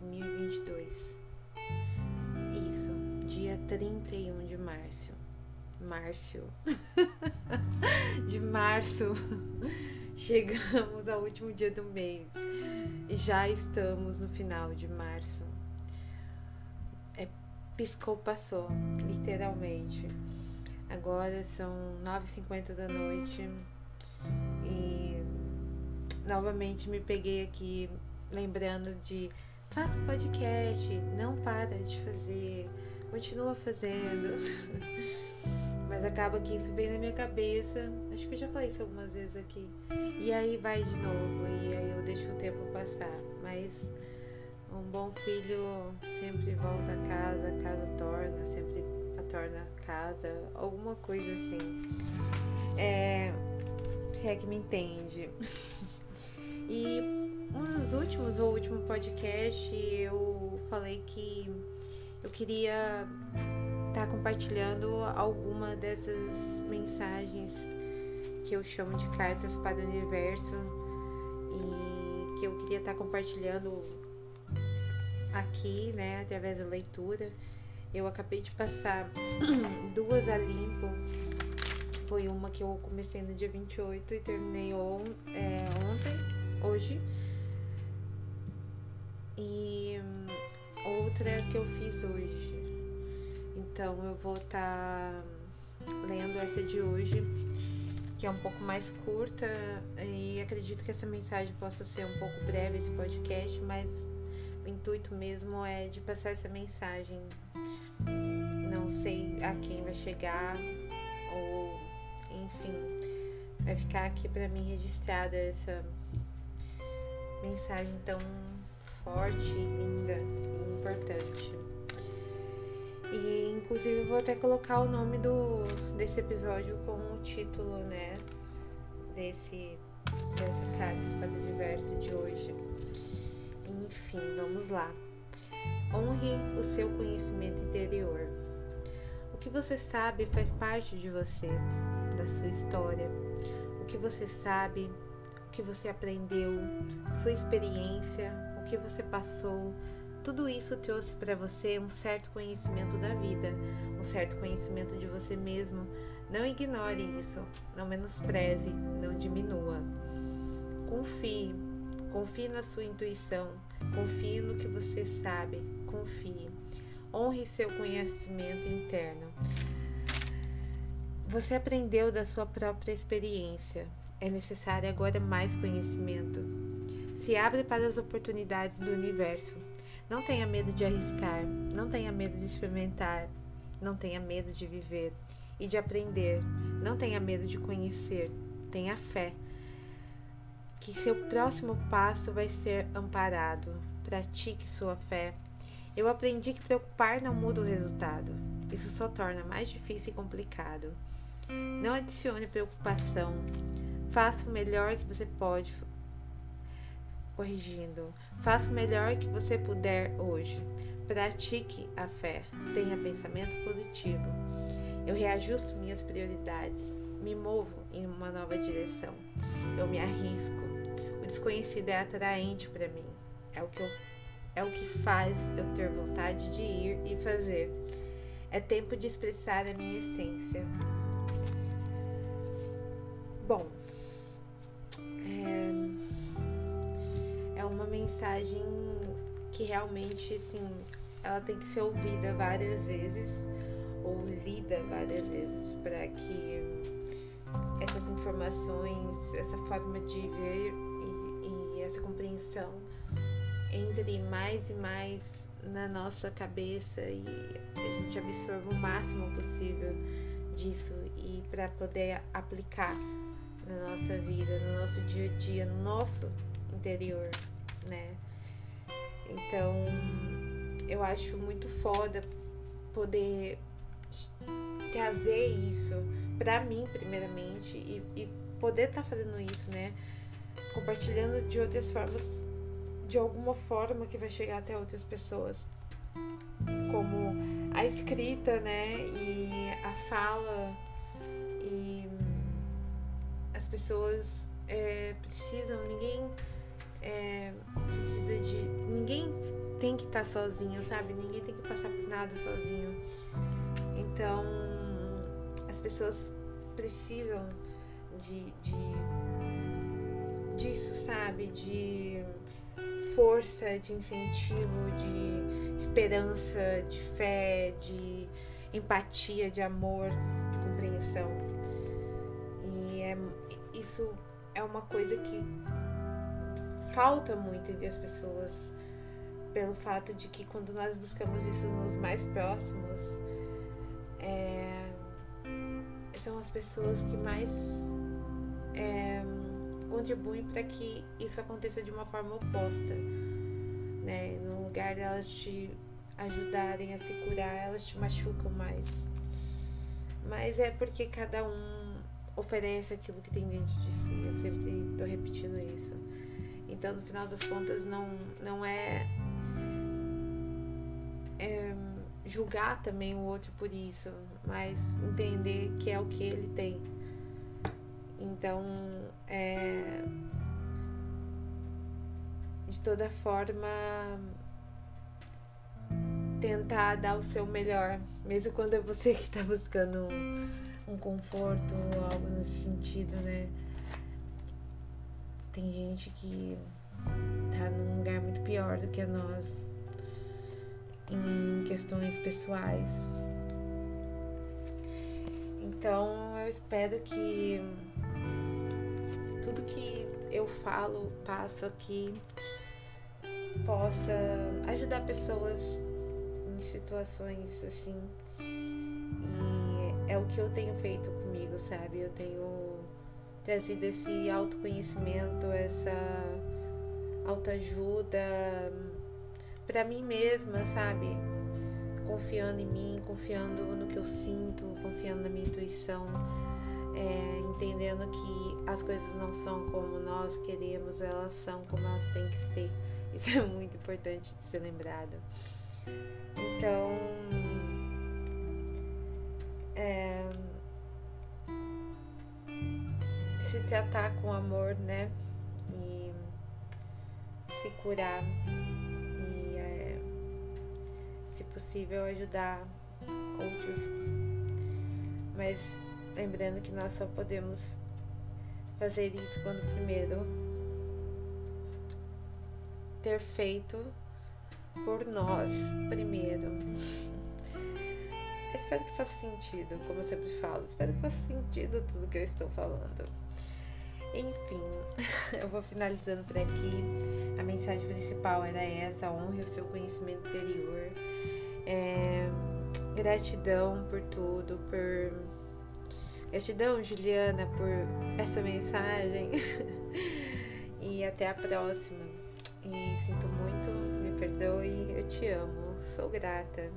2022. Isso, dia 31 de março. Márcio. de março. Chegamos ao último dia do mês. E já estamos no final de março. É piscou, passou, literalmente. Agora são 9h50 da noite e novamente me peguei aqui lembrando de faça podcast, não para de fazer, continua fazendo. Mas acaba que isso vem na minha cabeça. Acho que eu já falei isso algumas vezes aqui. E aí vai de novo, e aí eu deixo o tempo passar. Mas um bom filho sempre volta a casa, a casa torna, sempre a torna casa, alguma coisa assim. É, se é que me entende. E um dos últimos, ou último podcast, eu falei que eu queria estar tá compartilhando alguma dessas mensagens que eu chamo de cartas para o universo e que eu queria estar tá compartilhando aqui, né, através da leitura. Eu acabei de passar duas a limpo. Foi uma que eu comecei no dia 28 e terminei on, é, ontem, hoje. E hum, outra que eu fiz hoje. Então eu vou estar tá lendo essa de hoje, que é um pouco mais curta. E acredito que essa mensagem possa ser um pouco breve, esse podcast, mas o intuito mesmo é de passar essa mensagem. Não sei a quem vai chegar ou enfim, vai ficar aqui para mim registrada essa mensagem tão forte, linda e importante. E inclusive vou até colocar o nome do desse episódio com o título, né, desse dessa carta para o universo de hoje. Enfim, vamos lá. Honre o seu conhecimento interior. O que você sabe faz parte de você, da sua história. O que você sabe, que você aprendeu, sua experiência, o que você passou, tudo isso trouxe para você um certo conhecimento da vida, um certo conhecimento de você mesmo. Não ignore isso, não menospreze, não diminua. Confie, confie na sua intuição, confie no que você sabe, confie. Honre seu conhecimento interno. Você aprendeu da sua própria experiência. É necessário agora mais conhecimento. Se abre para as oportunidades do universo. Não tenha medo de arriscar, não tenha medo de experimentar, não tenha medo de viver e de aprender, não tenha medo de conhecer, tenha fé que seu próximo passo vai ser amparado. Pratique sua fé. Eu aprendi que preocupar não muda o resultado. Isso só torna mais difícil e complicado. Não adicione preocupação. Faça o melhor que você pode corrigindo. Faça o melhor que você puder hoje. Pratique a fé. Tenha pensamento positivo. Eu reajusto minhas prioridades. Me movo em uma nova direção. Eu me arrisco. O desconhecido é atraente para mim. É o que eu, é o que faz eu ter vontade de ir e fazer. É tempo de expressar a minha essência. Bom, mensagem que realmente, assim, ela tem que ser ouvida várias vezes ou lida várias vezes para que essas informações, essa forma de ver e, e essa compreensão entre mais e mais na nossa cabeça e a gente absorva o máximo possível disso e para poder aplicar na nossa vida, no nosso dia a dia, no nosso interior né? Então, eu acho muito foda poder trazer isso para mim, primeiramente, e, e poder estar tá fazendo isso, né? Compartilhando de outras formas, de alguma forma que vai chegar até outras pessoas. Como a escrita, né? E a fala. E as pessoas é, precisam, ninguém é, precisa de. Ninguém tem que estar tá sozinho, sabe? Ninguém tem que passar por nada sozinho. Então, as pessoas precisam de, de disso, sabe? De força, de incentivo, de esperança, de fé, de empatia, de amor, de compreensão. E é, isso é uma coisa que falta muito entre as pessoas, pelo fato de que quando nós buscamos isso nos mais próximos, é, são as pessoas que mais é, contribuem para que isso aconteça de uma forma oposta. Né? No lugar delas te ajudarem a se curar, elas te machucam mais. Mas é porque cada um oferece aquilo que tem dentro de si. Eu sempre estou repetindo isso. Então, no final das contas, não, não é, é julgar também o outro por isso, mas entender que é o que ele tem. Então, é, de toda forma, tentar dar o seu melhor, mesmo quando é você que está buscando um, um conforto ou algo nesse sentido, né? Tem gente que tá num lugar muito pior do que nós em questões pessoais. Então eu espero que tudo que eu falo, passo aqui, possa ajudar pessoas em situações assim. E é o que eu tenho feito comigo, sabe? Eu tenho trazido esse autoconhecimento, essa autoajuda para mim mesma, sabe? Confiando em mim, confiando no que eu sinto, confiando na minha intuição, é, entendendo que as coisas não são como nós queremos, elas são como elas têm que ser. Isso é muito importante de ser lembrado. Então, tratar com amor, né? E se curar e, é, se possível, ajudar outros. Mas lembrando que nós só podemos fazer isso quando primeiro ter feito por nós primeiro. espero que faça sentido, como eu sempre falo, espero que faça sentido tudo que eu estou falando. Enfim, eu vou finalizando por aqui. A mensagem principal era essa: honre o seu conhecimento interior. É, gratidão por tudo, por. Gratidão, Juliana, por essa mensagem. e até a próxima. E sinto muito, me perdoe, eu te amo, sou grata.